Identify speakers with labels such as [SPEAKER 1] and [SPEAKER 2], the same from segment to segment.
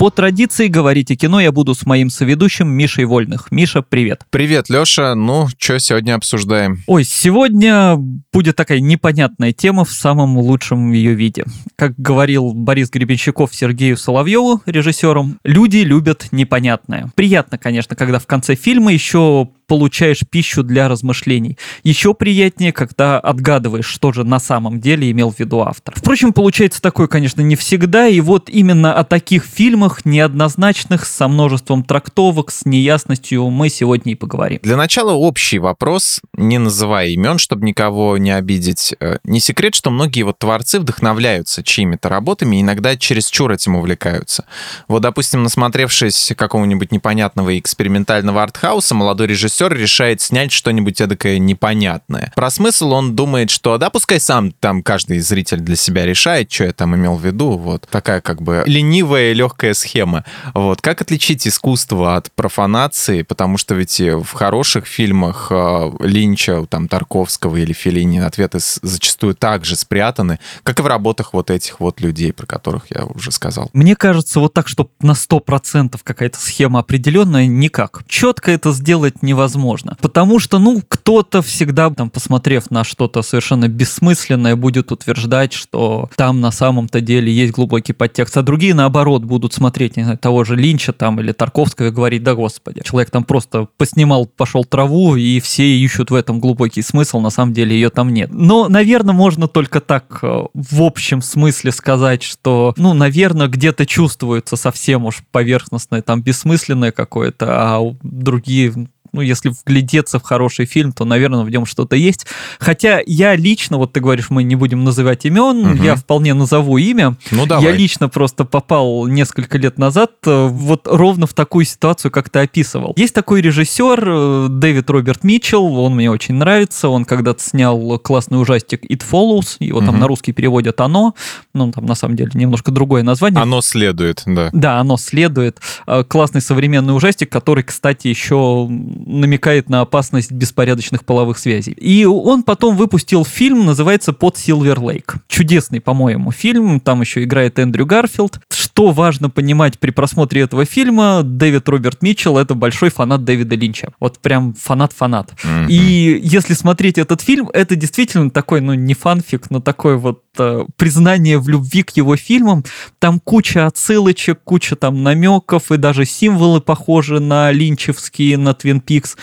[SPEAKER 1] По традиции говорить о кино я буду с моим соведущим Мишей Вольных. Миша, привет.
[SPEAKER 2] Привет, Леша. Ну, что сегодня обсуждаем?
[SPEAKER 1] Ой, сегодня будет такая непонятная тема в самом лучшем ее виде. Как говорил Борис Гребенщиков Сергею Соловьеву, режиссером, люди любят непонятное. Приятно, конечно, когда в конце фильма еще получаешь пищу для размышлений. Еще приятнее, когда отгадываешь, что же на самом деле имел в виду автор. Впрочем, получается такое, конечно, не всегда, и вот именно о таких фильмах, неоднозначных, со множеством трактовок, с неясностью мы сегодня и поговорим.
[SPEAKER 2] Для начала общий вопрос, не называя имен, чтобы никого не обидеть. Э, не секрет, что многие вот творцы вдохновляются чьими-то работами, и иногда чересчур этим увлекаются. Вот, допустим, насмотревшись какого-нибудь непонятного экспериментального артхауса, молодой режиссер режиссер решает снять что-нибудь эдакое непонятное. Про смысл он думает, что да, пускай сам там каждый зритель для себя решает, что я там имел в виду. Вот такая как бы ленивая легкая схема. Вот. Как отличить искусство от профанации? Потому что ведь в хороших фильмах э, Линча, там, Тарковского или Феллини ответы зачастую также спрятаны, как и в работах вот этих вот людей, про которых я уже сказал.
[SPEAKER 1] Мне кажется, вот так, что на 100% какая-то схема определенная, никак. Четко это сделать невозможно невозможно. Потому что, ну, кто-то всегда, там, посмотрев на что-то совершенно бессмысленное, будет утверждать, что там на самом-то деле есть глубокий подтекст, а другие, наоборот, будут смотреть, не знаю, того же Линча там или Тарковского и говорить, да господи, человек там просто поснимал, пошел траву, и все ищут в этом глубокий смысл, на самом деле ее там нет. Но, наверное, можно только так э, в общем смысле сказать, что, ну, наверное, где-то чувствуется совсем уж поверхностное, там, бессмысленное какое-то, а другие ну, если вглядеться в хороший фильм, то, наверное, в нем что-то есть. Хотя я лично, вот ты говоришь, мы не будем называть имен, угу. я вполне назову имя.
[SPEAKER 2] Ну, давай.
[SPEAKER 1] Я лично просто попал несколько лет назад э, вот ровно в такую ситуацию, как ты описывал. Есть такой режиссер э, Дэвид Роберт Митчелл, он мне очень нравится, он когда-то снял классный ужастик It Follows, его угу. там на русский переводят «Оно», ну, там на самом деле немножко другое название.
[SPEAKER 2] «Оно следует», да.
[SPEAKER 1] Да, «Оно следует». Э, классный современный ужастик, который, кстати, еще намекает на опасность беспорядочных половых связей. И он потом выпустил фильм, называется «Под Силвер Лейк». Чудесный, по-моему, фильм. Там еще играет Эндрю Гарфилд. Что важно понимать при просмотре этого фильма, Дэвид Роберт Митчелл — это большой фанат Дэвида Линча. Вот прям фанат-фанат. Mm-hmm. И если смотреть этот фильм, это действительно такой, ну, не фанфик, но такой вот э, признание в любви к его фильмам. Там куча отсылочек, куча там намеков и даже символы похожи на линчевские, на Твин Пикс.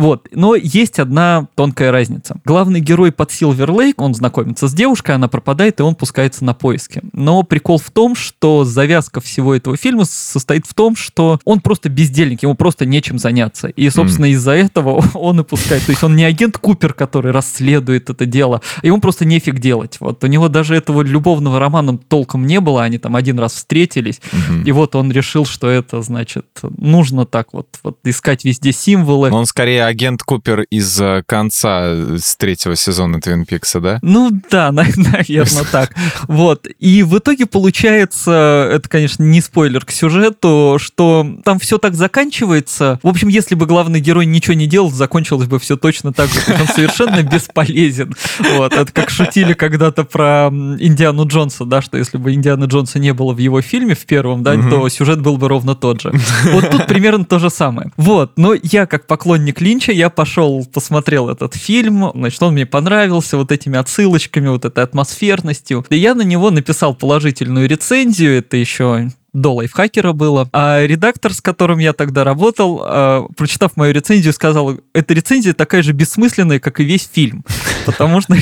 [SPEAKER 1] Вот. Но есть одна тонкая разница. Главный герой под Силвер Лейк, он знакомится с девушкой, она пропадает, и он пускается на поиски. Но прикол в том, что завязка всего этого фильма состоит в том, что он просто бездельник, ему просто нечем заняться. И, собственно, mm. из-за этого он и пускает. То есть он не агент Купер, который расследует это дело, ему просто нефиг делать. Вот у него даже этого любовного романа толком не было, они там один раз встретились, mm-hmm. и вот он решил, что это, значит, нужно так вот, вот искать везде символы.
[SPEAKER 2] Он скорее агент Купер из э, конца э, с третьего сезона Твин Пикса, да?
[SPEAKER 1] Ну да, наверное, так. Вот. И в итоге получается, это, конечно, не спойлер к сюжету, что там все так заканчивается. В общем, если бы главный герой ничего не делал, закончилось бы все точно так же. Он совершенно бесполезен. Вот. Это как шутили когда-то про Индиану Джонса, да, что если бы Индиана Джонса не было в его фильме, в первом, да, то сюжет был бы ровно тот же. Вот тут примерно то же самое. Вот. Но я, как поклонник Линча, я пошел, посмотрел этот фильм, значит, он мне понравился вот этими отсылочками, вот этой атмосферностью. И я на него написал положительную рецензию, это еще до лайфхакера было. А редактор, с которым я тогда работал, э, прочитав мою рецензию, сказал, эта рецензия такая же бессмысленная, как и весь фильм. Потому что,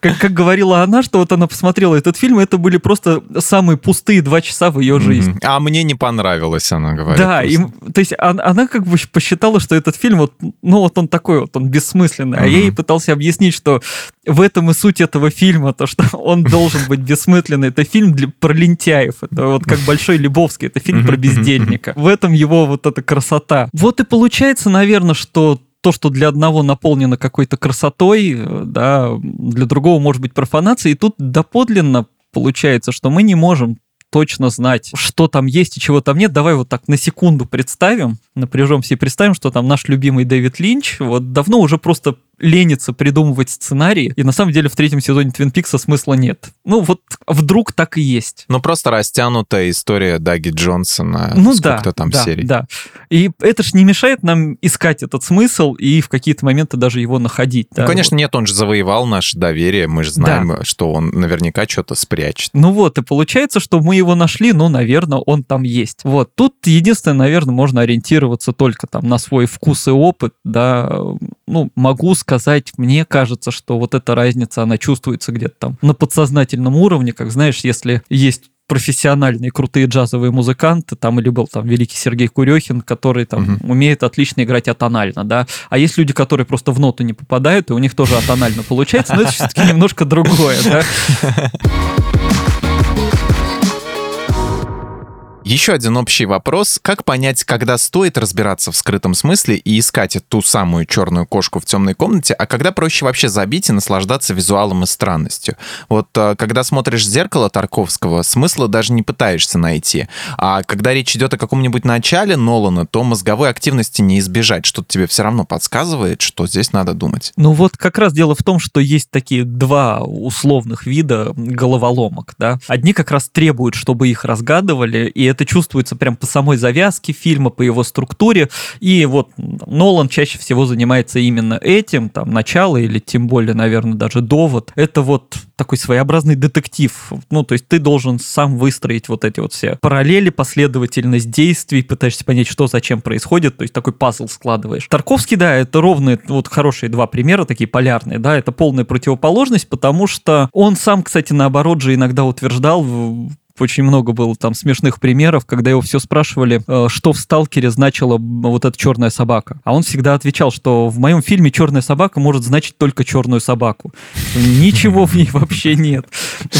[SPEAKER 1] как, как говорила она, что вот она посмотрела этот фильм, это были просто самые пустые два часа в ее жизни.
[SPEAKER 2] А мне не понравилось, она говорит.
[SPEAKER 1] Да, и, то есть она, она как бы посчитала, что этот фильм, вот, ну вот он такой вот, он бессмысленный. А я ей пытался объяснить, что в этом и суть этого фильма, то, что он должен быть бессмысленный. Это фильм для, про лентяев. Это вот как большой Лебовский, это фильм про бездельника. В этом его вот эта красота. Вот и получается, наверное, что то, что для одного наполнено какой-то красотой, э, да, для другого может быть профанацией, и тут доподлинно получается, что мы не можем точно знать, что там есть и чего там нет. Давай вот так на секунду представим, напряжемся и представим, что там наш любимый Дэвид Линч вот давно уже просто ленится придумывать сценарии, и на самом деле в третьем сезоне Твин Пикса смысла нет. Ну вот вдруг так и есть.
[SPEAKER 2] Ну просто растянутая история Даги Джонсона. Ну да, там
[SPEAKER 1] да,
[SPEAKER 2] серий.
[SPEAKER 1] да. И это ж не мешает нам искать этот смысл и в какие-то моменты даже его находить.
[SPEAKER 2] Ну, да, конечно, вот. нет, он же завоевал наше доверие, мы же знаем, да. что он наверняка что-то спрячет.
[SPEAKER 1] Ну вот, и получается, что мы его нашли, ну, наверное, он там есть. Вот, тут единственное, наверное, можно ориентироваться только там на свой вкус и опыт, да, ну, могу сказать, мне кажется, что вот эта разница, она чувствуется где-то там на подсознательном уровне, как знаешь, если есть профессиональные крутые джазовые музыканты, там или был там великий Сергей Курехин, который там угу. умеет отлично играть атонально, да, а есть люди, которые просто в ноту не попадают, и у них тоже атонально получается, но это все-таки немножко другое, да.
[SPEAKER 2] Еще один общий вопрос. Как понять, когда стоит разбираться в скрытом смысле и искать ту самую черную кошку в темной комнате, а когда проще вообще забить и наслаждаться визуалом и странностью? Вот э, когда смотришь зеркало Тарковского, смысла даже не пытаешься найти. А когда речь идет о каком-нибудь начале Нолана, то мозговой активности не избежать. Что-то тебе все равно подсказывает, что здесь надо думать.
[SPEAKER 1] Ну вот как раз дело в том, что есть такие два условных вида головоломок. Да? Одни как раз требуют, чтобы их разгадывали, и это чувствуется прям по самой завязке фильма, по его структуре. И вот Нолан чаще всего занимается именно этим, там, начало или тем более, наверное, даже довод. Это вот такой своеобразный детектив. Ну, то есть ты должен сам выстроить вот эти вот все параллели, последовательность действий, пытаешься понять, что зачем происходит, то есть такой пазл складываешь. Тарковский, да, это ровные, вот хорошие два примера, такие полярные, да, это полная противоположность, потому что он сам, кстати, наоборот же иногда утверждал очень много было там смешных примеров, когда его все спрашивали, э, что в «Сталкере» значила вот эта черная собака. А он всегда отвечал, что в моем фильме черная собака может значить только черную собаку. Ничего в ней вообще нет.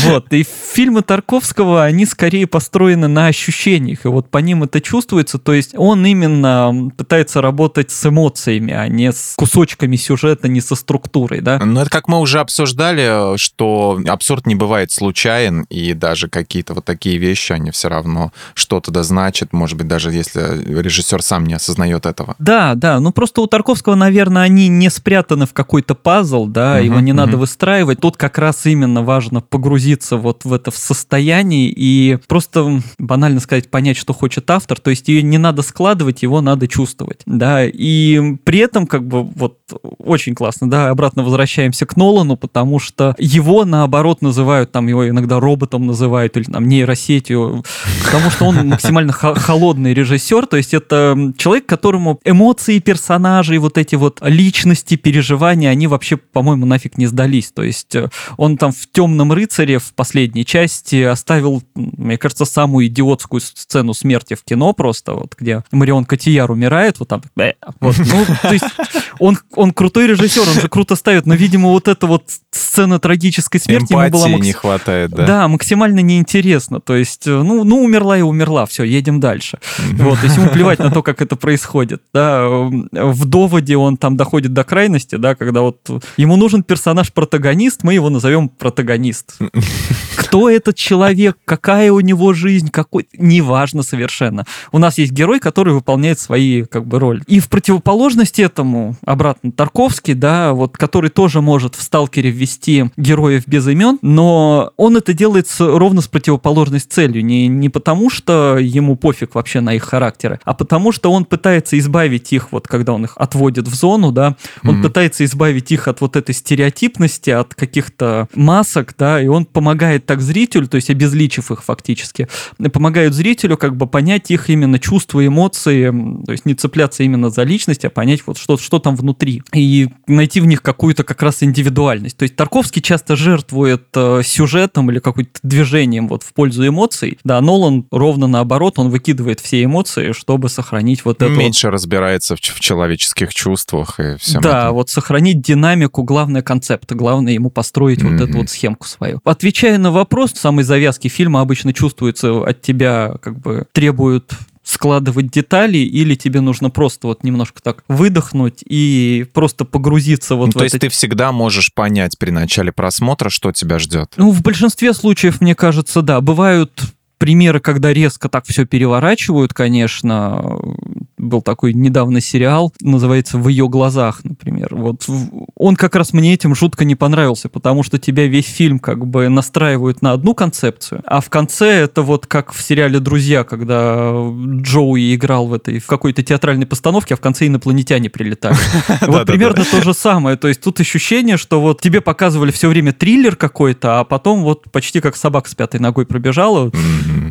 [SPEAKER 1] Вот. И фильмы Тарковского, они скорее построены на ощущениях, и вот по ним это чувствуется. То есть он именно пытается работать с эмоциями, а не с кусочками сюжета, не со структурой, да?
[SPEAKER 2] Ну, это как мы уже обсуждали, что абсурд не бывает случайен, и даже какие-то вот такие вещи, они все равно что-то да значат, может быть, даже если режиссер сам не осознает этого.
[SPEAKER 1] Да, да, ну просто у Тарковского, наверное, они не спрятаны в какой-то пазл, да, угу, его не угу. надо выстраивать. Тут как раз именно важно погрузиться вот в это в состояние и просто банально сказать, понять, что хочет автор, то есть ее не надо складывать, его надо чувствовать, да, и при этом как бы вот очень классно, да, обратно возвращаемся к Нолану, потому что его наоборот называют, там его иногда роботом называют или там нейросетью, потому что он максимально холодный режиссер, то есть это человек, которому эмоции персонажей, вот эти вот личности, переживания, они вообще, по-моему, нафиг не сдались. То есть э, он там в «Темном рыцаре» в последней части оставил, мне кажется, самую идиотскую сцену смерти в кино просто, вот где Марион Котияр умирает, вот там, вот, ну, то есть он, он крутой режиссер, он же круто ставит, но, видимо, вот эта вот сцена трагической смерти
[SPEAKER 2] Эмпатии ему была макс... не хватает, да?
[SPEAKER 1] Да, максимально неинтересна интересно. То есть, э, ну, ну умерла и умерла, все, едем дальше. Вот, то есть ему плевать на то, как это происходит. Да. В доводе он там доходит до крайности, да, когда вот ему нужен персонаж-протагонист, мы его назовем протагонист. Кто этот человек, какая у него жизнь, какой... Неважно совершенно. У нас есть герой, который выполняет свои как бы роли. И в противоположность этому, обратно, Тарковский, да, вот, который тоже может в «Сталкере» ввести героев без имен, но он это делает с, ровно с противоположной целью. Не, не потому, что ему пофиг вообще на их характеры, а потому, что он пытается избавить их, вот когда он их отводит в зону, да, он mm-hmm. пытается избавить их от вот этой стереотипности, от каких-то масок, да, и он помогает так зрителю, то есть обезличив их фактически, помогают зрителю как бы понять их именно чувства, эмоции, то есть не цепляться именно за личность, а понять вот что, что там внутри. И найти в них какую-то как раз индивидуальность. То есть Тарковский часто жертвует э, сюжетом или каким-то движением вот в пользу эмоций. Да, Нолан ровно наоборот, он выкидывает все эмоции, чтобы сохранить вот это.
[SPEAKER 2] Меньше вот... разбирается в, в человеческих чувствах и всем
[SPEAKER 1] Да, этом. вот сохранить динамику, главный концепт, главное ему построить mm-hmm. вот эту вот схемку свою. Отвечая на вопрос, самой завязки фильма обычно чувствуется от тебя, как бы требуют складывать детали, или тебе нужно просто вот немножко так выдохнуть и просто погрузиться вот
[SPEAKER 2] ну,
[SPEAKER 1] в
[SPEAKER 2] то
[SPEAKER 1] это.
[SPEAKER 2] есть ты всегда можешь понять при начале просмотра, что тебя ждет.
[SPEAKER 1] Ну, в большинстве случаев, мне кажется, да. Бывают примеры, когда резко так все переворачивают, конечно. Был такой недавно сериал, называется «В ее глазах», например. Вот он как раз мне этим жутко не понравился, потому что тебя весь фильм как бы настраивают на одну концепцию, а в конце это вот как в сериале «Друзья», когда Джоуи играл в этой в какой-то театральной постановке, а в конце инопланетяне прилетали. Вот примерно то же самое. То есть тут ощущение, что вот тебе показывали все время триллер какой-то, а потом вот почти как собака с пятой ногой пробежала.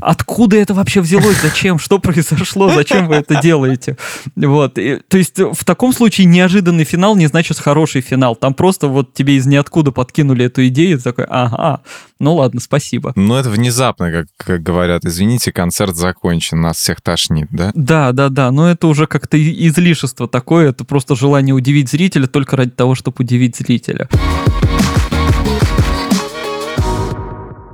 [SPEAKER 1] Откуда это вообще взялось? Зачем? Что произошло? Зачем вы это делаете? Вот. И, то есть в таком случае неожиданный финал не значит хороший финал. Там просто вот тебе из ниоткуда подкинули эту идею, и ты такой, ага, ну ладно, спасибо.
[SPEAKER 2] Ну это внезапно, как, как говорят, извините, концерт закончен, нас всех тошнит, да?
[SPEAKER 1] Да, да, да, но это уже как-то излишество такое, это просто желание удивить зрителя только ради того, чтобы удивить зрителя.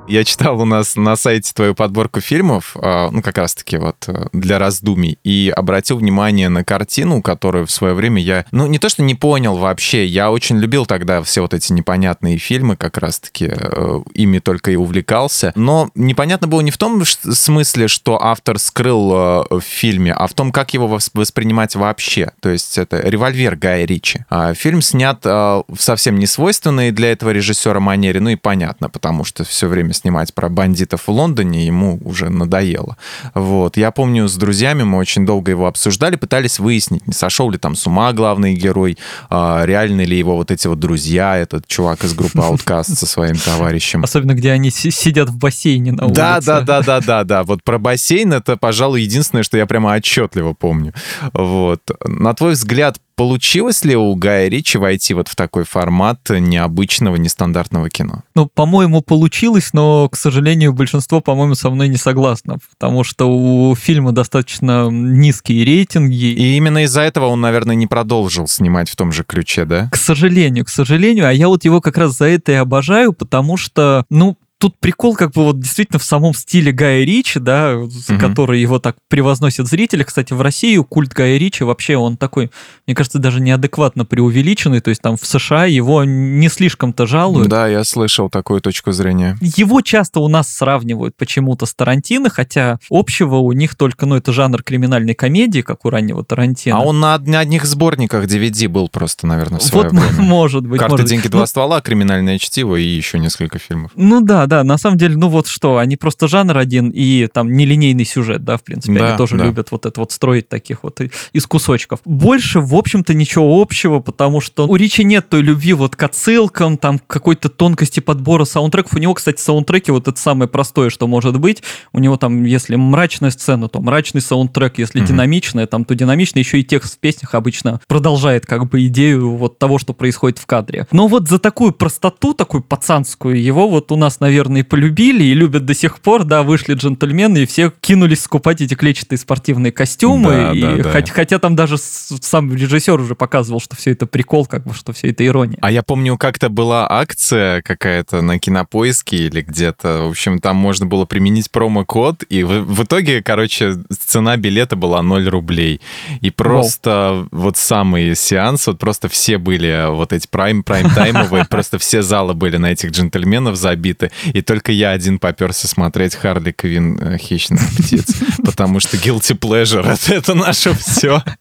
[SPEAKER 2] Я читал у нас на сайте твою подборку фильмов, а, ну, как раз-таки вот э, для раздумий, и обратил внимание на картину, которую в свое время я, ну, не то что не понял вообще, я очень любил тогда все вот эти непонятные фильмы, как раз-таки э, ими только и увлекался, но непонятно было не в том смысле, что автор скрыл э, в фильме, а в том, как его воспринимать вообще. То есть это «Револьвер» Гая Ричи. А фильм снят в совсем не свойственной для этого режиссера манере, ну и понятно, потому что все время снимать про бандитов в Лондоне, ему уже надоело. Вот. Я помню, с друзьями мы очень долго его обсуждали, пытались выяснить, не сошел ли там с ума главный герой, а, реально ли его вот эти вот друзья, этот чувак из группы Outcast со своим товарищем.
[SPEAKER 1] Особенно, где они сидят в бассейне на улице.
[SPEAKER 2] Да, да, да, да, да, да. Вот про бассейн это, пожалуй, единственное, что я прямо отчетливо помню. Вот. На твой взгляд, Получилось ли у Гая Ричи войти вот в такой формат необычного, нестандартного кино?
[SPEAKER 1] Ну, по-моему, получилось, но, к сожалению, большинство, по-моему, со мной не согласно, потому что у фильма достаточно низкие рейтинги.
[SPEAKER 2] И именно из-за этого он, наверное, не продолжил снимать в том же ключе, да?
[SPEAKER 1] К сожалению, к сожалению. А я вот его как раз за это и обожаю, потому что, ну, тут прикол как бы вот действительно в самом стиле Гая Ричи, да, угу. который его так превозносят зрители. Кстати, в России культ Гая Ричи вообще он такой, мне кажется, даже неадекватно преувеличенный. То есть там в США его не слишком-то жалуют.
[SPEAKER 2] Да, я слышал такую точку зрения.
[SPEAKER 1] Его часто у нас сравнивают почему-то с Тарантино, хотя общего у них только, ну, это жанр криминальной комедии, как у раннего Тарантино.
[SPEAKER 2] А он на одних сборниках DVD был просто, наверное, в свое
[SPEAKER 1] вот, время. может быть.
[SPEAKER 2] Карты,
[SPEAKER 1] может
[SPEAKER 2] деньги, два ну, ствола, криминальное чтиво и еще несколько фильмов.
[SPEAKER 1] Ну да, да, на самом деле, ну вот что, они просто жанр один и там нелинейный сюжет, да, в принципе, да, они тоже да. любят вот это вот строить таких вот из кусочков. Больше, в общем-то, ничего общего, потому что у Ричи нет той любви вот к отсылкам, там какой-то тонкости подбора саундтреков. У него, кстати, саундтреки вот это самое простое, что может быть. У него там, если мрачная сцена, то мрачный саундтрек, если mm-hmm. динамичная, там, то динамичный. Еще и текст в песнях обычно продолжает как бы идею вот того, что происходит в кадре. Но вот за такую простоту, такую пацанскую, его вот у нас, наверное, и полюбили, и любят до сих пор, да, вышли джентльмены, и все кинулись скупать эти клетчатые спортивные костюмы, да, и да, да. Хотя, там даже сам режиссер уже показывал, что все это прикол, как бы, что все это ирония.
[SPEAKER 2] А я помню, как-то была акция какая-то на Кинопоиске или где-то, в общем, там можно было применить промокод, и в, в итоге, короче, цена билета была 0 рублей. И просто Воу. вот самый сеанс, вот просто все были вот эти прайм, прайм-таймовые, просто все залы были на этих джентльменов забиты, и только я один поперся смотреть Харли Квин э, «Хищных птиц», потому что guilty pleasure — это наше все.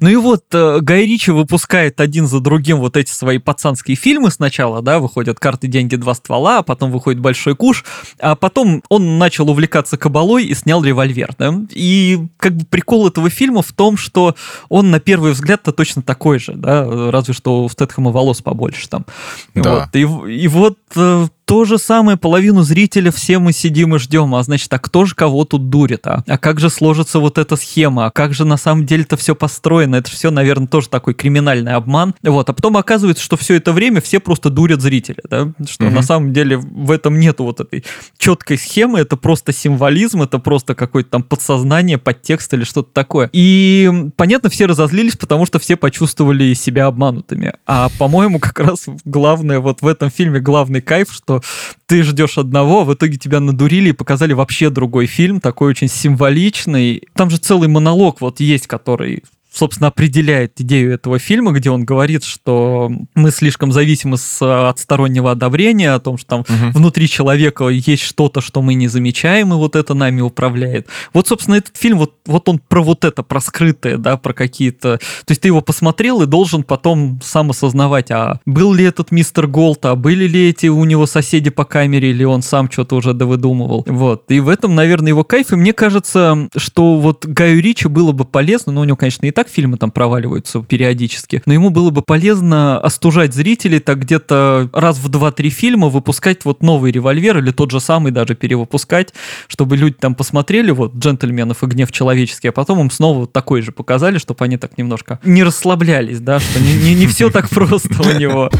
[SPEAKER 1] Ну и вот э, Гай Ричи выпускает один за другим вот эти свои пацанские фильмы сначала, да, выходят «Карты, деньги, два ствола», а потом выходит «Большой куш», а потом он начал увлекаться кабалой и снял «Револьвер», да, и как бы прикол этого фильма в том, что он на первый взгляд-то точно такой же, да, разве что у Стэтхэма волос побольше там. Да. Вот. И, и вот э, то же самое, половину зрителя все мы сидим и ждем, а значит, а кто же кого тут дурит, а? А как же сложится вот эта схема, а как же на самом деле-то все построено, это все, наверное, тоже такой криминальный обман, вот, а потом оказывается, что все это время все просто дурят зрителя, да, что угу. на самом деле в этом нету вот этой четкой схемы, это просто символизм, это просто какое-то там подсознание, подтекст или что-то такое. И, понятно, все разозлились, потому что все почувствовали себя обманутыми, а, по-моему, как раз главное вот в этом фильме главный кайф, что ты ждешь одного, в итоге тебя надурили и показали вообще другой фильм, такой очень символичный. Там же целый монолог вот есть, который собственно, определяет идею этого фильма, где он говорит, что мы слишком зависимы с, от стороннего одобрения, о том, что там угу. внутри человека есть что-то, что мы не замечаем, и вот это нами управляет. Вот, собственно, этот фильм, вот, вот он про вот это, про скрытое, да, про какие-то... То есть ты его посмотрел и должен потом сам осознавать, а был ли этот мистер Голд, а были ли эти у него соседи по камере, или он сам что-то уже довыдумывал. Вот. И в этом, наверное, его кайф. И мне кажется, что вот Гаю Ричи было бы полезно, но у него, конечно, и так так фильмы там проваливаются периодически, но ему было бы полезно остужать зрителей так где-то раз в 2-3 фильма выпускать вот новый револьвер или тот же самый даже перевыпускать, чтобы люди там посмотрели вот «Джентльменов и гнев человеческий», а потом им снова такой же показали, чтобы они так немножко не расслаблялись, да, что не, не, не все так просто у него.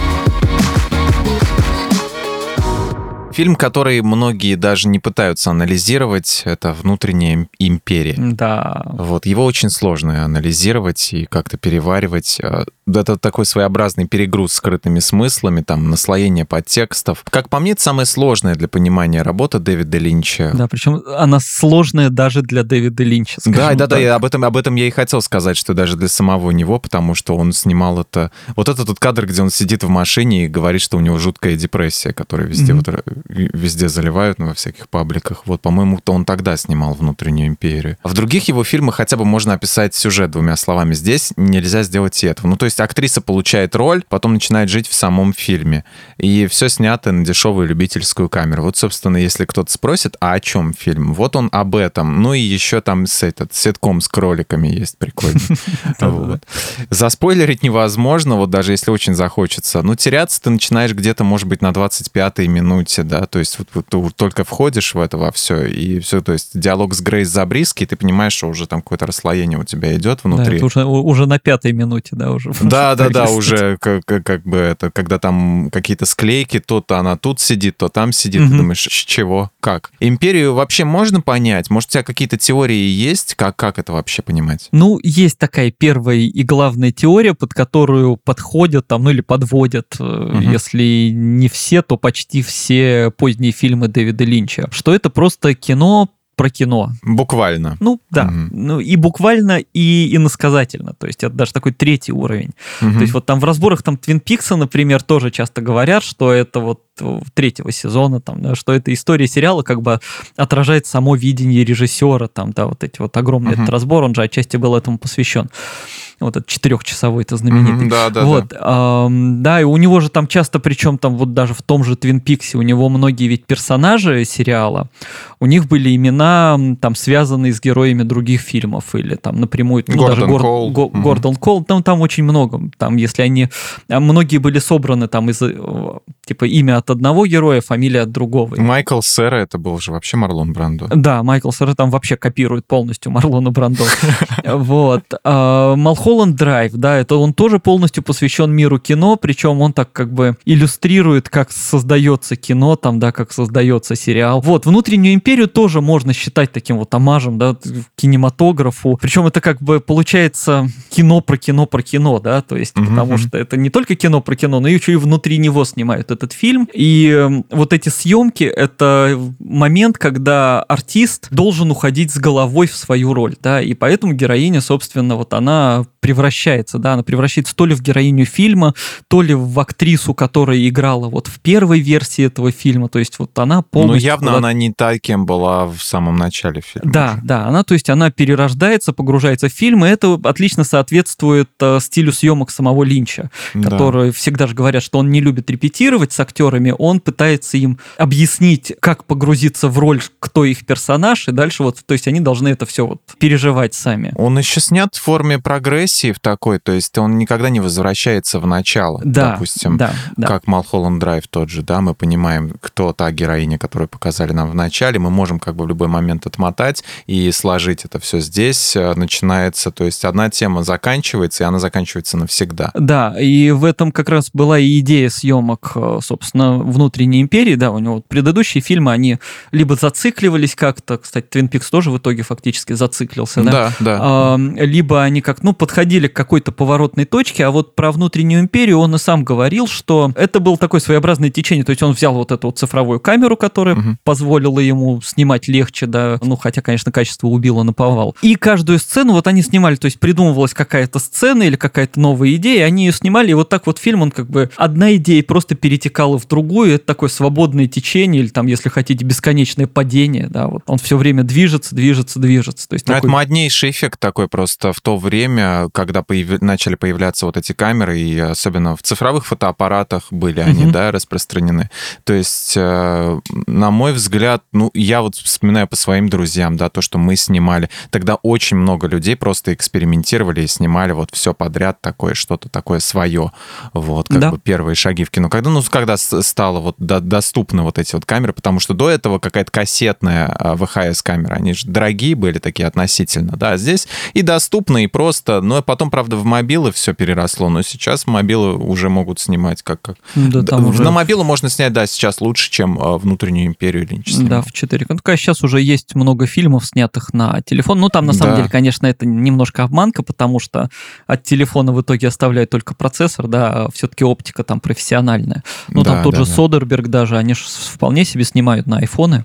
[SPEAKER 2] Фильм, который многие даже не пытаются анализировать, это «Внутренняя империя».
[SPEAKER 1] Да.
[SPEAKER 2] Вот, его очень сложно анализировать и как-то переваривать. А, это такой своеобразный перегруз с скрытыми смыслами, там, наслоение подтекстов. Как по мне, это самая сложная для понимания работа Дэвида Линча.
[SPEAKER 1] Да, причем она сложная даже для Дэвида Линча.
[SPEAKER 2] Да, да, да, я об этом, об этом я и хотел сказать, что даже для самого него, потому что он снимал это... Вот этот тот кадр, где он сидит в машине и говорит, что у него жуткая депрессия, которая везде mm-hmm. вот везде заливают, ну, во всяких пабликах. Вот, по-моему, то он тогда снимал «Внутреннюю империю». А в других его фильмах хотя бы можно описать сюжет двумя словами. Здесь нельзя сделать этого. Ну, то есть актриса получает роль, потом начинает жить в самом фильме. И все снято на дешевую любительскую камеру. Вот, собственно, если кто-то спросит, а о чем фильм? Вот он об этом. Ну и еще там с этот сетком с кроликами есть прикольно. Заспойлерить невозможно, вот даже если очень захочется. Ну, теряться ты начинаешь где-то, может быть, на 25-й минуте, да, то есть вот, вот ты только входишь в это во все, и все, то есть диалог с Грейс Забриски, ты понимаешь, что уже там какое-то расслоение у тебя идет внутри. Да,
[SPEAKER 1] уже, уже на пятой минуте, да, уже.
[SPEAKER 2] Да, да, да, уже как, как бы это, когда там какие-то склейки, то-то она тут сидит, то там сидит, угу. ты думаешь, чего, как? Империю вообще можно понять? Может, у тебя какие-то теории есть, как, как это вообще понимать?
[SPEAKER 1] Ну, есть такая первая и главная теория, под которую подходят там, ну или подводят, угу. если не все, то почти все поздние фильмы Дэвида Линча, что это просто кино про кино.
[SPEAKER 2] Буквально.
[SPEAKER 1] Ну, да. Угу. Ну, и буквально, и иносказательно. То есть это даже такой третий уровень. Угу. То есть вот там в разборах там Твин Пикса, например, тоже часто говорят, что это вот третьего сезона, там, да, что эта история сериала как бы отражает само видение режиссера, там, да, вот эти вот огромный uh-huh. этот разбор, он же отчасти был этому посвящен. Вот этот четырехчасовой, это знаменитый.
[SPEAKER 2] Да, да,
[SPEAKER 1] вот, да. Эм, да, и у него же там часто, причем там вот даже в том же Твин Пиксе, у него многие ведь персонажи сериала, у них были имена там связанные с героями других фильмов или там напрямую, ну,
[SPEAKER 2] Гордон даже Гор, Кол.
[SPEAKER 1] Го, uh-huh. Гордон Кол, там, там очень много, там если они, а многие были собраны там из, э, типа имя от одного героя, фамилия от другого.
[SPEAKER 2] Майкл Сэра это был же вообще Марлон Брандо.
[SPEAKER 1] Да, Майкл Сэра там вообще копирует полностью Марлона Брандо. Вот. А, Малхолланд Драйв, да, это он тоже полностью посвящен миру кино, причем он так как бы иллюстрирует, как создается кино, там, да, как создается сериал. Вот, «Внутреннюю империю» тоже можно считать таким вот амажем, да, кинематографу. Причем это как бы получается кино про кино про кино, да, то есть потому что это не только кино про кино, но еще и внутри него снимают этот фильм. И эм, вот эти съемки — это момент, когда артист должен уходить с головой в свою роль, да, и поэтому героиня, собственно, вот она превращается, да, она превращается то ли в героиню фильма, то ли в актрису, которая играла вот в первой версии этого фильма, то есть вот она полностью...
[SPEAKER 2] Ну, явно была... она не та, кем была в самом начале фильма.
[SPEAKER 1] Да, уже. да, она, то есть она перерождается, погружается в фильм, и это отлично соответствует э, стилю съемок самого Линча, да. который всегда же говорят, что он не любит репетировать с актерами, актерами, он пытается им объяснить, как погрузиться в роль, кто их персонаж, и дальше вот, то есть они должны это все вот переживать сами.
[SPEAKER 2] Он еще снят в форме прогрессии в такой, то есть он никогда не возвращается в начало,
[SPEAKER 1] да,
[SPEAKER 2] допустим,
[SPEAKER 1] да, да.
[SPEAKER 2] как Малхолланд Драйв тот же, да, мы понимаем, кто та героиня, которую показали нам в начале, мы можем как бы в любой момент отмотать и сложить это все здесь, э, начинается, то есть одна тема заканчивается, и она заканчивается навсегда.
[SPEAKER 1] Да, и в этом как раз была и идея съемок, э, собственно, внутренней империи, да, у него предыдущие фильмы, они либо зацикливались как-то, кстати, Твин Пикс тоже в итоге фактически зациклился, да?
[SPEAKER 2] Да, да.
[SPEAKER 1] А, либо они как, ну, подходили к какой-то поворотной точке, а вот про внутреннюю империю он и сам говорил, что это был такой своеобразное течение, то есть он взял вот эту вот цифровую камеру, которая угу. позволила ему снимать легче, да, ну, хотя, конечно, качество убило на повал. И каждую сцену вот они снимали, то есть придумывалась какая-то сцена или какая-то новая идея, они ее снимали, и вот так вот фильм, он как бы одна идея просто перетекала в другую, это такое свободное течение, или там, если хотите, бесконечное падение, да, вот он все время движется, движется, движется. То есть такой...
[SPEAKER 2] Это моднейший эффект такой просто в то время, когда появ... начали появляться вот эти камеры, и особенно в цифровых фотоаппаратах были они, да, распространены. То есть, э, на мой взгляд, ну, я вот вспоминаю по своим друзьям, да, то, что мы снимали, тогда очень много людей просто экспериментировали и снимали вот все подряд такое, что-то такое свое, вот, как да. бы первые шаги в кино. Когда, ну, когда стало вот доступны вот эти вот камеры, потому что до этого какая-то кассетная а, ВХС-камера, они же дорогие были такие относительно, да, здесь и доступны, и просто, но потом, правда, в мобилы все переросло, но сейчас мобилы уже могут снимать как... как...
[SPEAKER 1] Да, там уже...
[SPEAKER 2] На мобилу можно снять, да, сейчас лучше, чем а, внутреннюю империю Линч
[SPEAKER 1] снимал. Да, в 4 Ну, сейчас уже есть много фильмов, снятых на телефон. Ну, там, на самом да. деле, конечно, это немножко обманка, потому что от телефона в итоге оставляют только процессор, да, а все-таки оптика там профессиональная. Ну, да, там тот да, же да. Содерберг даже, они же вполне себе снимают на айфоны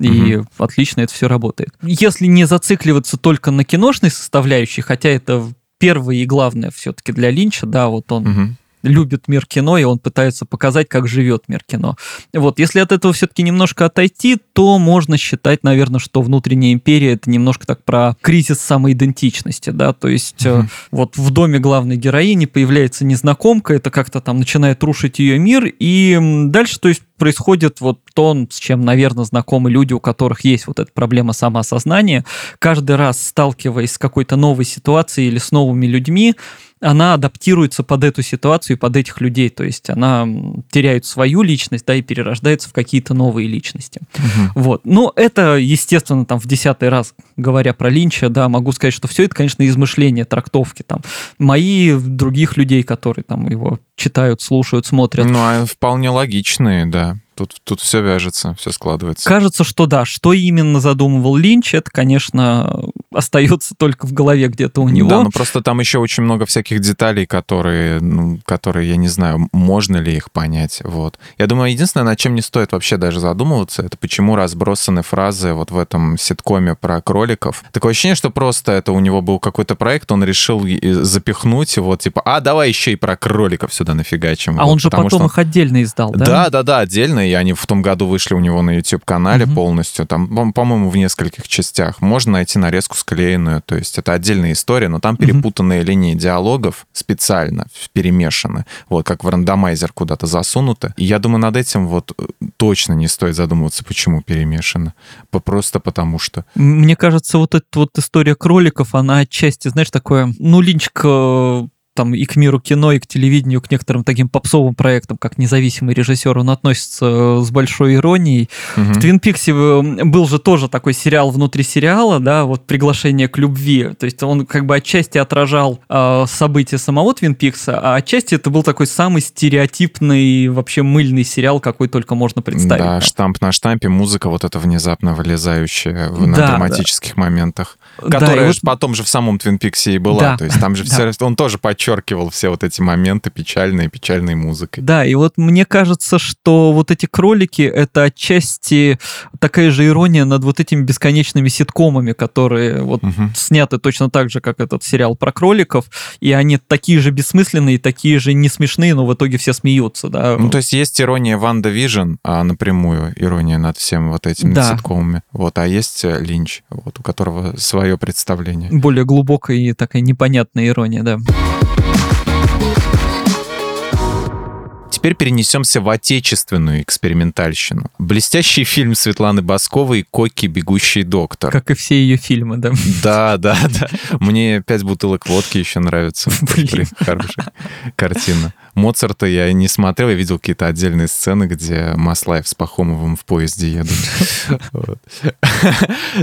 [SPEAKER 1] и угу. отлично это все работает. Если не зацикливаться только на киношной составляющей, хотя это первое и главное все-таки для Линча, да, вот он угу любит мир кино, и он пытается показать, как живет мир кино. Вот, если от этого все-таки немножко отойти, то можно считать, наверное, что внутренняя империя это немножко так про кризис самоидентичности, да, то есть mm-hmm. вот в доме главной героини появляется незнакомка, это как-то там начинает рушить ее мир, и дальше, то есть происходит вот то, с чем, наверное, знакомы люди, у которых есть вот эта проблема самоосознания, каждый раз сталкиваясь с какой-то новой ситуацией или с новыми людьми, она адаптируется под эту ситуацию и под этих людей. То есть она теряет свою личность, да, и перерождается в какие-то новые личности. Угу. Вот. Но это, естественно, там в десятый раз, говоря про Линча, да, могу сказать, что все это, конечно, измышления, трактовки там. Мои, других людей, которые там его читают, слушают, смотрят.
[SPEAKER 2] Ну, а вполне логичные, да. Тут, тут все вяжется, все складывается.
[SPEAKER 1] Кажется, что да. Что именно задумывал Линч, это, конечно, остается только в голове где-то у него.
[SPEAKER 2] Да, но просто там еще очень много всяких деталей, которые, ну, которые, я не знаю, можно ли их понять. Вот. Я думаю, единственное, над чем не стоит вообще даже задумываться, это почему разбросаны фразы вот в этом ситкоме про кроликов. Такое ощущение, что просто это у него был какой-то проект, он решил запихнуть его, типа, а давай еще и про кроликов сюда нафигачим.
[SPEAKER 1] А вот, он же потом что... их отдельно издал, да?
[SPEAKER 2] Да, да, да, отдельно и они в том году вышли у него на YouTube-канале угу. полностью, там, по-моему, в нескольких частях. Можно найти нарезку склеенную, то есть это отдельная история, но там перепутанные угу. линии диалогов специально перемешаны, вот как в рандомайзер куда-то засунуты. И я думаю, над этим вот э, точно не стоит задумываться, почему перемешано. Просто потому что.
[SPEAKER 1] Мне кажется, вот эта вот история кроликов, она отчасти, знаешь, такое, ну, линчка там и к миру кино, и к телевидению, к некоторым таким попсовым проектам, как независимый режиссер, он относится э, с большой иронией. Угу. В Твин Пиксе э, был же тоже такой сериал внутри сериала, да, вот приглашение к любви. То есть он как бы отчасти отражал э, события самого Твин Пикса, а отчасти это был такой самый стереотипный, вообще мыльный сериал, какой только можно представить.
[SPEAKER 2] Да, штамп на штампе, музыка вот эта внезапно вылезающая на да, драматических да. моментах, которая да, вот... потом же в самом Твин Пиксе и была. Да, То есть там же да. он тоже подчеркивал подчеркивал все вот эти моменты печальные, печальной музыкой.
[SPEAKER 1] Да, и вот мне кажется, что вот эти кролики — это отчасти такая же ирония над вот этими бесконечными ситкомами, которые вот угу. сняты точно так же, как этот сериал про кроликов, и они такие же бессмысленные, такие же не смешные, но в итоге все смеются, да.
[SPEAKER 2] Ну, то есть есть ирония WandaVision, а напрямую ирония над всем вот этими да. ситкомами. Вот, а есть э, Линч, вот, у которого свое представление.
[SPEAKER 1] Более глубокая и такая непонятная ирония, да.
[SPEAKER 2] Теперь перенесемся в отечественную экспериментальщину. Блестящий фильм Светланы Басковой «Кокки. Бегущий доктор».
[SPEAKER 1] Как и все ее фильмы, да?
[SPEAKER 2] Да, да, да. Мне пять бутылок водки еще нравится. Блин. Хорошая картина. Моцарта я не смотрел, я видел какие-то отдельные сцены, где Маслаев с Пахомовым в поезде едут.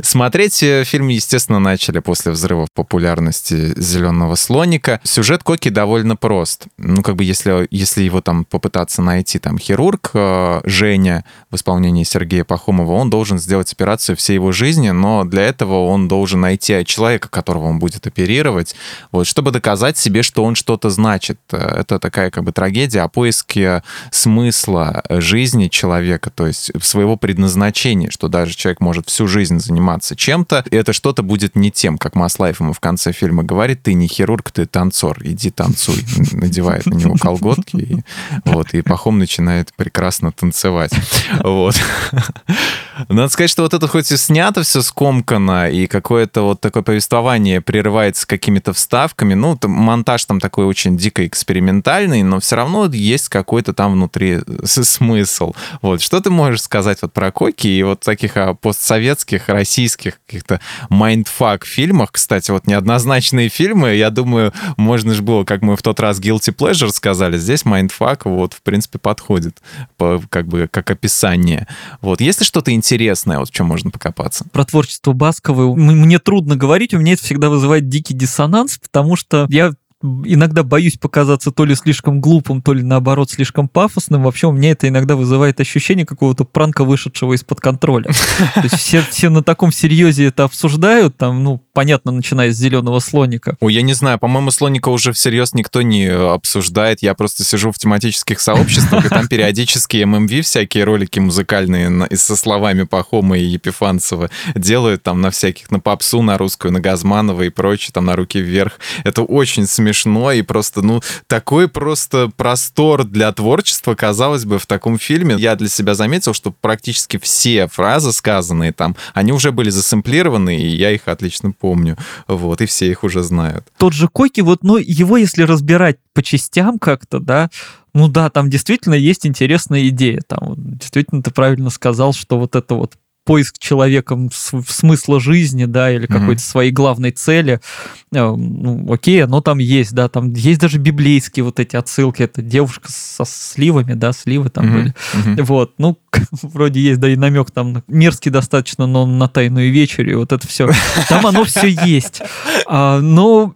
[SPEAKER 2] Смотреть э, фильм, естественно, начали после взрыва популярности «Зеленого слоника». Сюжет Коки довольно прост. Ну, как бы если, если его там попытаться найти, там, хирург э, Женя в исполнении Сергея Пахомова, он должен сделать операцию всей его жизни, но для этого он должен найти человека, которого он будет оперировать, вот, чтобы доказать себе, что он что-то значит. Это такая как бы трагедия о поиске смысла жизни человека, то есть своего предназначения, что даже человек может всю жизнь заниматься чем-то, и это что-то будет не тем, как Маслаев ему в конце фильма говорит, ты не хирург, ты танцор, иди танцуй, надевает на него колготки, и, вот, и Пахом начинает прекрасно танцевать. Вот. Надо сказать, что вот это хоть и снято все скомкано, и какое-то вот такое повествование прерывается какими-то вставками, ну, там, монтаж там такой очень дико экспериментальный, но все равно есть какой-то там внутри смысл. Вот. Что ты можешь сказать вот про Кокки и вот таких а, постсоветских, российских каких-то mindfuck фильмах? Кстати, вот неоднозначные фильмы, я думаю, можно же было, как мы в тот раз Guilty Pleasure сказали, здесь mindfuck вот, в принципе, подходит по, как бы как описание. Вот. Есть ли что-то интересное, вот в чем можно покопаться?
[SPEAKER 1] Про творчество Басковой мне трудно говорить, у меня это всегда вызывает дикий диссонанс, потому что я иногда боюсь показаться то ли слишком глупым, то ли наоборот слишком пафосным. Вообще у меня это иногда вызывает ощущение какого-то пранка, вышедшего из-под контроля. То есть все, все на таком серьезе это обсуждают, там, ну, понятно, начиная с зеленого слоника.
[SPEAKER 2] Ой, я не знаю, по-моему, слоника уже всерьез никто не обсуждает. Я просто сижу в тематических сообществах, и там периодически ММВ всякие ролики музыкальные со словами Пахома и Епифанцева делают там на всяких, на попсу, на русскую, на Газманова и прочее, там на руки вверх. Это очень смешно смешно и просто, ну, такой просто простор для творчества, казалось бы, в таком фильме. Я для себя заметил, что практически все фразы, сказанные там, они уже были засэмплированы, и я их отлично помню. Вот, и все их уже знают.
[SPEAKER 1] Тот же Коки, вот, ну, его если разбирать по частям как-то, да, ну да, там действительно есть интересная идея. Там действительно ты правильно сказал, что вот это вот поиск человеком смысла жизни, да, или какой-то mm-hmm. своей главной цели, э, ну, окей, оно там есть, да, там есть даже библейские вот эти отсылки, это девушка со сливами, да, сливы там mm-hmm. были, mm-hmm. вот, ну, вроде есть, да, и намек там мерзкий достаточно, но на тайную вечерю, вот это все, там оно все есть, а, но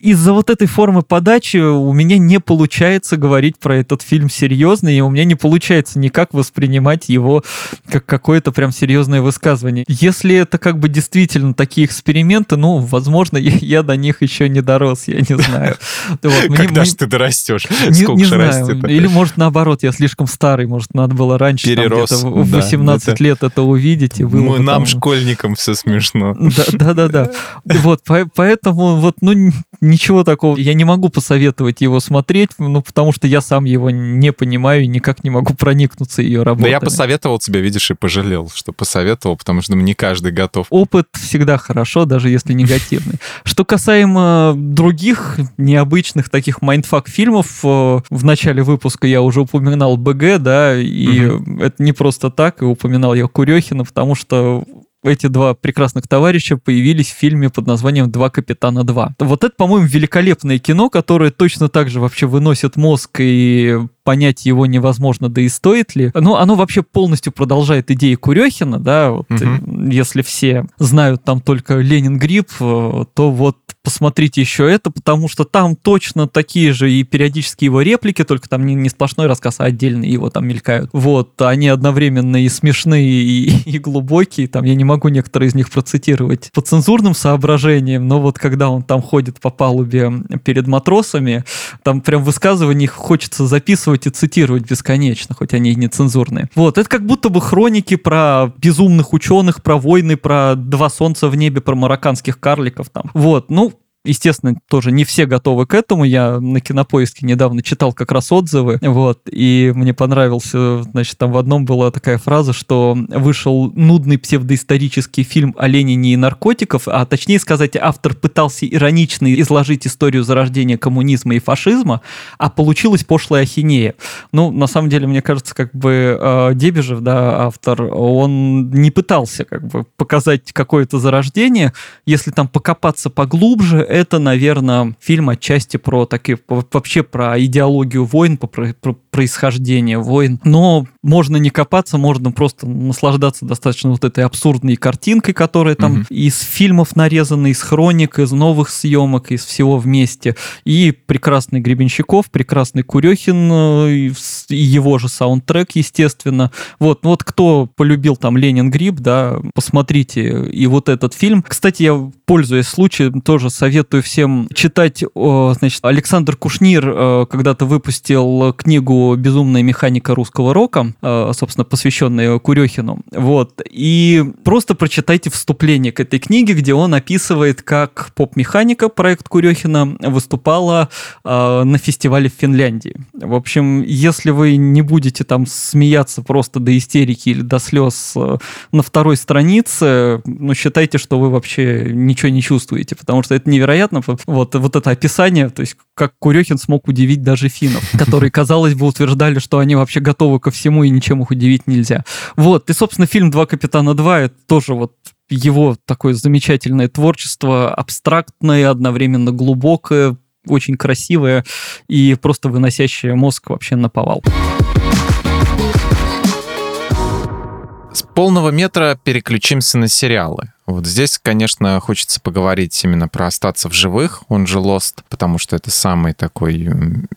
[SPEAKER 1] из-за вот этой формы подачи у меня не получается говорить про этот фильм серьезно, и у меня не получается никак воспринимать его как какое-то прям серьезное высказывание. Если это как бы действительно такие эксперименты, ну, возможно, я, я до них еще не дорос, я не знаю.
[SPEAKER 2] Вот, Когда же ты дорастешь? Сколько не
[SPEAKER 1] знаю. Или, может, наоборот, я слишком старый, может, надо было раньше, где-то в 18 лет это увидеть. И было
[SPEAKER 2] Нам, школьникам, все смешно.
[SPEAKER 1] Да-да-да. Вот, поэтому вот, ну, ничего такого. Я не могу посоветовать его смотреть, ну, потому что я сам его не понимаю и никак не могу проникнуться ее работой. Да
[SPEAKER 2] я посоветовал тебе, видишь, и пожалел, что посоветовал, потому что не каждый готов.
[SPEAKER 1] Опыт всегда хорошо, даже если негативный. Что касаемо других необычных таких mindfuck фильмов, э, в начале выпуска я уже упоминал БГ, да, и это не просто так, и упоминал я Курехина, потому что эти два прекрасных товарища появились в фильме под названием «Два капитана 2». Вот это, по-моему, великолепное кино, которое точно так же вообще выносит мозг и понять его невозможно, да и стоит ли. Ну, оно вообще полностью продолжает идеи Курехина, да, вот, угу. если все знают там только Ленин Гриб, э, то вот посмотрите еще это, потому что там точно такие же и периодически его реплики, только там не, не сплошной рассказ, а отдельные его там мелькают. Вот, они одновременно и смешные, и, и глубокие, там я не могу некоторые из них процитировать по цензурным соображениям, но вот когда он там ходит по палубе перед матросами, там прям высказываний хочется записывать и цитировать бесконечно, хоть они и не цензурные. Вот, это как будто бы хроники про безумных ученых, про войны, про два солнца в небе, про марокканских карликов там. Вот, ну, Естественно, тоже не все готовы к этому. Я на кинопоиске недавно читал как раз отзывы, вот, и мне понравился, значит, там в одном была такая фраза, что вышел нудный псевдоисторический фильм о Ленине и наркотиков, а точнее сказать, автор пытался иронично изложить историю зарождения коммунизма и фашизма, а получилась пошлая ахинея. Ну, на самом деле, мне кажется, как бы э, Дебежев, да, автор, он не пытался как бы показать какое-то зарождение. Если там покопаться поглубже, это, наверное, фильм отчасти про такие, вообще про идеологию войн, про, про происхождение войн. Но можно не копаться, можно просто наслаждаться достаточно вот этой абсурдной картинкой, которая там mm-hmm. из фильмов нарезана, из хроник, из новых съемок, из всего вместе. И прекрасный Гребенщиков, прекрасный Курехин, э, его же саундтрек, естественно. Вот, вот кто полюбил там Ленин Гриб, да, посмотрите и вот этот фильм. Кстати, я, пользуясь случаем, тоже советую всем читать, значит, Александр Кушнир э, когда-то выпустил книгу «Безумная механика русского рока», э, собственно, посвященная Курехину. Вот. И просто прочитайте вступление к этой книге, где он описывает, как поп-механика, проект Курехина, выступала э, на фестивале в Финляндии. В общем, если вы не будете там смеяться просто до истерики или до слез на второй странице, ну, считайте, что вы вообще ничего не чувствуете, потому что это невероятно. Вот, вот это описание, то есть как Курехин смог удивить даже финнов, которые, казалось бы, утверждали, что они вообще готовы ко всему и ничем их удивить нельзя. Вот, и, собственно, фильм «Два капитана 2» — это тоже вот его такое замечательное творчество, абстрактное, одновременно глубокое, очень красивое и просто выносящее мозг вообще на повал.
[SPEAKER 2] С полного метра переключимся на сериалы. Вот здесь, конечно, хочется поговорить именно про «Остаться в живых», он же «Lost», потому что это самый такой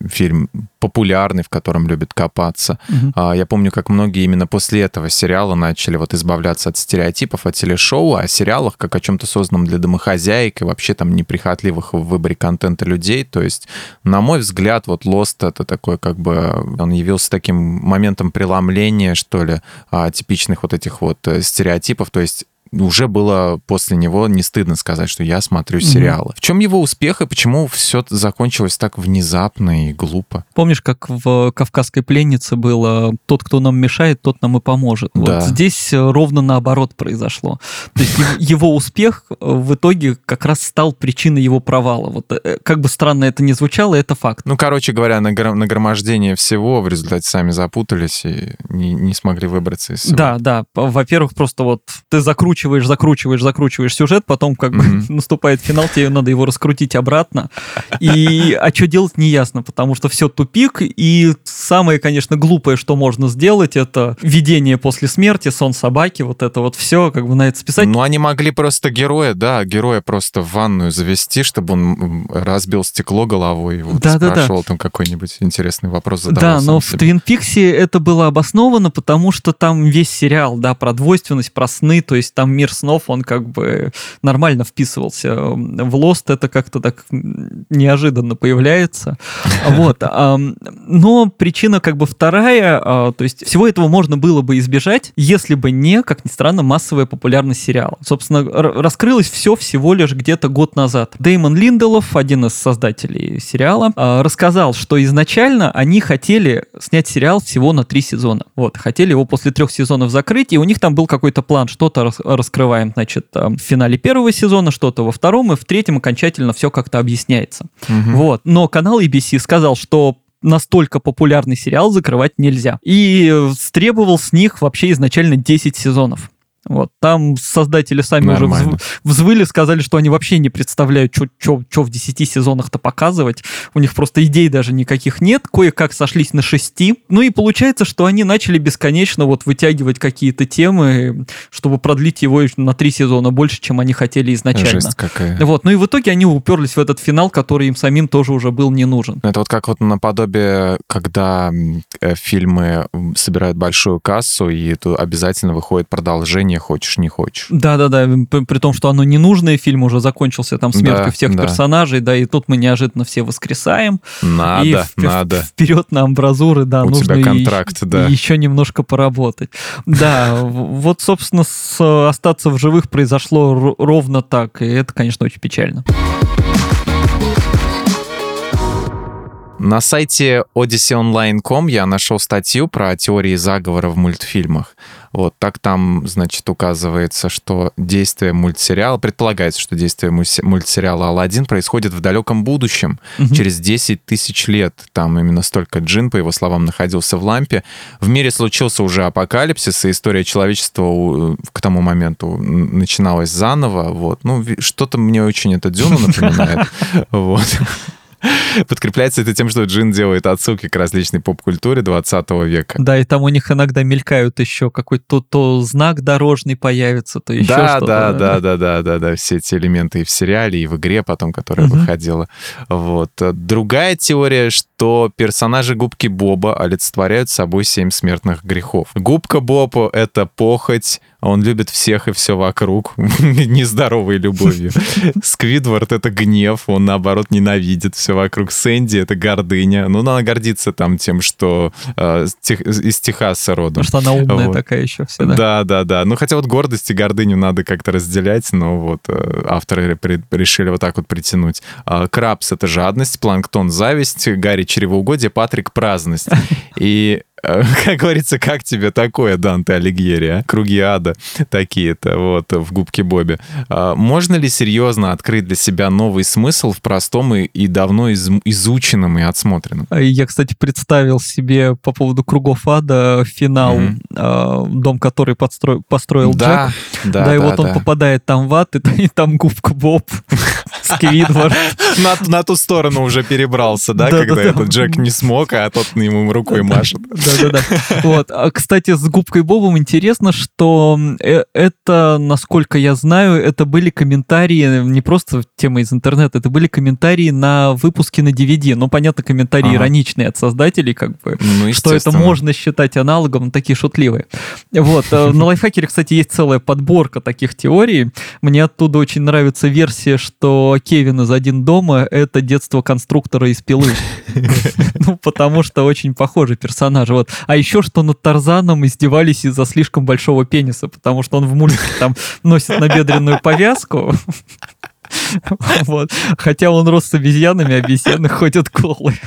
[SPEAKER 2] фильм популярный, в котором любят копаться. Угу. Я помню, как многие именно после этого сериала начали вот избавляться от стереотипов, от телешоу, о сериалах, как о чем-то созданном для домохозяек и вообще там неприхотливых в выборе контента людей. То есть, на мой взгляд, вот Lost это такой как бы... Он явился таким моментом преломления, что ли, а, типичных вот этих вот э, стереотипов. То есть уже было после него не стыдно сказать, что я смотрю сериалы. Mm-hmm. В чем его успех и почему все закончилось так внезапно и глупо?
[SPEAKER 1] Помнишь, как в «Кавказской пленнице» было «тот, кто нам мешает, тот нам и поможет». Да. Вот здесь э, ровно наоборот произошло. То есть его успех э, в итоге как раз стал причиной его провала. Вот э, как бы странно это ни звучало, это факт.
[SPEAKER 2] Ну, короче говоря, нагромождение всего в результате сами запутались и не, не смогли выбраться из всего.
[SPEAKER 1] Да, да. Во-первых, просто вот ты закручиваешь закручиваешь, закручиваешь, закручиваешь сюжет, потом как бы наступает финал, тебе надо его раскрутить обратно. И а что делать неясно, потому что все тупик, и самое, конечно, глупое, что можно сделать, это видение после смерти, сон собаки, вот это вот все, как бы на это списать.
[SPEAKER 2] Ну, они могли просто героя, да, героя просто в ванную завести, чтобы он разбил стекло головой, вот да, спрашивал да, да. там какой-нибудь интересный вопрос
[SPEAKER 1] задавал. Да, но в Твин Пиксе это было обосновано, потому что там весь сериал, да, про двойственность, про сны, то есть там мир снов, он как бы нормально вписывался. В Lost это как-то так неожиданно появляется. Вот. Но причина как бы вторая, а, то есть всего этого можно было бы избежать, если бы не, как ни странно, массовая популярность сериала. Собственно, раскрылось все всего лишь где-то год назад. Деймон Линделов, один из создателей сериала, а, рассказал, что изначально они хотели снять сериал всего на три сезона. Вот, хотели его после трех сезонов закрыть, и у них там был какой-то план, что-то раскрываем, значит, в финале первого сезона, что-то во втором, и в третьем окончательно все как-то объясняется. Угу. Вот. Но канал ABC сказал, что настолько популярный сериал закрывать нельзя. И требовал с них вообще изначально 10 сезонов. Вот, там создатели сами Нормально. уже взвыли, сказали, что они вообще не представляют, что в 10 сезонах-то показывать. У них просто идей даже никаких нет. Кое-как сошлись на 6. Ну и получается, что они начали бесконечно вот вытягивать какие-то темы, чтобы продлить его на 3 сезона больше, чем они хотели изначально.
[SPEAKER 2] Жесть какая.
[SPEAKER 1] Вот, ну и в итоге они уперлись в этот финал, который им самим тоже уже был не нужен.
[SPEAKER 2] Это вот как вот наподобие, когда э, фильмы собирают большую кассу, и обязательно выходит продолжение не хочешь, не хочешь.
[SPEAKER 1] Да-да-да, при том, что оно ненужное, фильм уже закончился там смертью да, всех да. персонажей, да, и тут мы неожиданно все воскресаем.
[SPEAKER 2] Надо, и в, надо.
[SPEAKER 1] Вперед на амбразуры, да,
[SPEAKER 2] У нужно тебя контракт, и, да.
[SPEAKER 1] еще немножко поработать. Да, вот, собственно, с «Остаться в живых» произошло ровно так, и это, конечно, очень печально.
[SPEAKER 2] На сайте odysseyonline.com я нашел статью про теории заговора в мультфильмах. Вот так там, значит, указывается, что действие мультсериала, предполагается, что действие мультсериала «Алладин» происходит в далеком будущем, угу. через 10 тысяч лет. Там именно столько джин, по его словам, находился в лампе. В мире случился уже апокалипсис, и история человечества к тому моменту начиналась заново. Вот. Ну, что-то мне очень это Дюну напоминает. Вот. Подкрепляется это тем, что Джин делает отсылки к различной поп-культуре 20 века.
[SPEAKER 1] Да, и там у них иногда мелькают еще какой-то то, то знак дорожный появится, то еще
[SPEAKER 2] да,
[SPEAKER 1] что-то.
[SPEAKER 2] Да, да, да, да, да, да, все эти элементы и в сериале, и в игре потом, которая угу. выходила. Вот. Другая теория, что персонажи Губки Боба олицетворяют собой семь смертных грехов. Губка Боб — это похоть, он любит всех и все вокруг, нездоровой любовью. Сквидвард — это гнев, он, наоборот, ненавидит все вокруг. Сэнди — это гордыня. Ну, она гордится там тем, что э, из Техаса родом.
[SPEAKER 1] Потому что она умная вот. такая еще всегда.
[SPEAKER 2] Да, да, да. Ну, хотя вот гордость и гордыню надо как-то разделять, но вот э, авторы решили вот так вот притянуть. Э, Крабс — это жадность, Планктон — зависть, Гарри — чревоугодие, Патрик — праздность. И как говорится, как тебе такое, Данте Алигьери, а? Круги ада такие-то, вот, в губке Бобе. А можно ли серьезно открыть для себя новый смысл в простом и, и давно из, изученном и отсмотренном?
[SPEAKER 1] Я, кстати, представил себе по поводу кругов ада финал, mm-hmm. дом, который подстро... построил да, Джек. Да, да, и да, вот да. он попадает там в ад, и, и там губка Боб. Сквидвард.
[SPEAKER 2] На, на ту сторону уже перебрался, да, когда этот Джек не смог, а тот ему рукой машет.
[SPEAKER 1] Да-да-да. Вот. А, кстати, с губкой Бобом интересно, что э, это, насколько я знаю, это были комментарии, не просто тема из интернета, это были комментарии на выпуске на DVD. Ну, понятно, комментарии ага. ироничные от создателей, как бы, ну, что это можно считать аналогом, такие шутливые. Вот. Э, на лайфхакере, кстати, есть целая подборка таких теорий. Мне оттуда очень нравится версия, что Кевин из «Один дома» — это детство конструктора из «Пилы». Ну, потому что очень похожий персонаж. Вот. А еще, что над Тарзаном издевались из-за слишком большого пениса, потому что он в мультике там носит набедренную повязку. Вот. Хотя он рос с обезьянами, обезьяны ходят голые.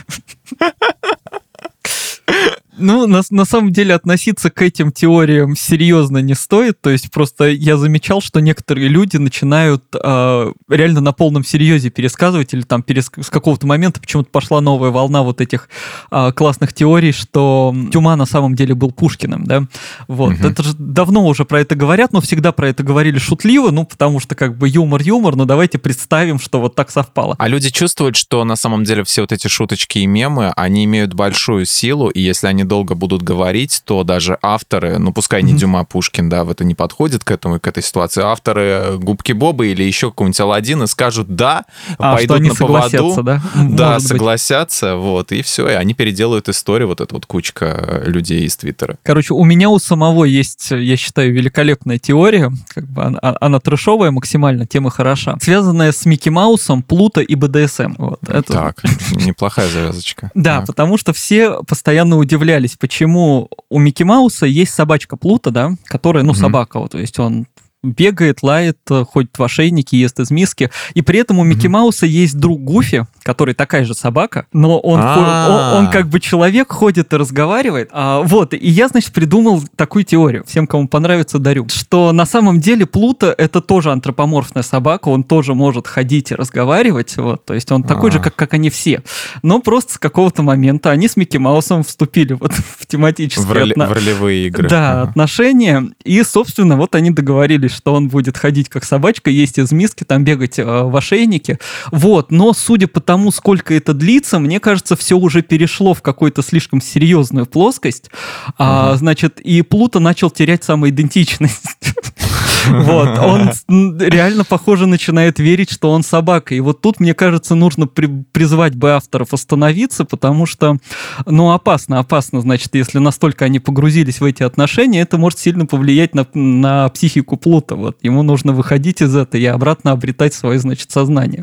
[SPEAKER 1] Ну, на, на самом деле относиться к этим теориям серьезно не стоит. То есть просто я замечал, что некоторые люди начинают э, реально на полном серьезе пересказывать или там перес... с какого-то момента почему-то пошла новая волна вот этих э, классных теорий, что Тюма на самом деле был Пушкиным, да. Вот. Угу. Это же давно уже про это говорят, но всегда про это говорили шутливо, ну, потому что как бы юмор-юмор, но давайте представим, что вот так совпало.
[SPEAKER 2] А люди чувствуют, что на самом деле все вот эти шуточки и мемы, они имеют большую силу, и если они долго будут говорить, то даже авторы, ну пускай не Дюма Пушкин, да, в это не подходит к этому, к этой ситуации, авторы Губки Боба или еще какого-нибудь Аладдина скажут да, а, пойдут на поводу,
[SPEAKER 1] да,
[SPEAKER 2] да Может согласятся, быть. вот, и все, и они переделают историю, вот эта вот кучка людей из Твиттера.
[SPEAKER 1] Короче, у меня у самого есть, я считаю, великолепная теория, как бы она, а, она трешовая максимально, тема хороша, связанная с Микки Маусом, Плуто и БДСМ. Вот,
[SPEAKER 2] это... Так, неплохая завязочка.
[SPEAKER 1] Да, потому что все постоянно удивлялись, почему у Микки Мауса есть собачка Плута, да, которая, ну, собака, вот, то есть он бегает, лает, э, ходит в ошейнике, ест из миски. И при этом у Микки Мауса есть друг Гуфи, который такая же собака, но он, он, он как бы человек, ходит и разговаривает. А, вот, и я, значит, придумал такую теорию, всем, кому понравится, дарю, что на самом деле Плута — это тоже антропоморфная собака, он тоже может ходить и разговаривать, вот, то есть он такой же, как, как они все. Но просто с какого-то момента они с Микки Маусом вступили вот в тематические... В,
[SPEAKER 2] роли, отно... в ролевые игры.
[SPEAKER 1] Да, отношения, и, собственно, вот они договорились, что он будет ходить как собачка, есть из миски, там бегать э, в ошейнике. Вот, но судя по тому, сколько это длится, мне кажется, все уже перешло в какую-то слишком серьезную плоскость. А, значит, и Плуто начал терять самоидентичность. Вот, он реально, похоже, начинает верить, что он собака. И вот тут, мне кажется, нужно при, призвать бы авторов остановиться, потому что, ну, опасно, опасно, значит, если настолько они погрузились в эти отношения, это может сильно повлиять на, на психику Плута. Вот, ему нужно выходить из этого и обратно обретать свое, значит, сознание.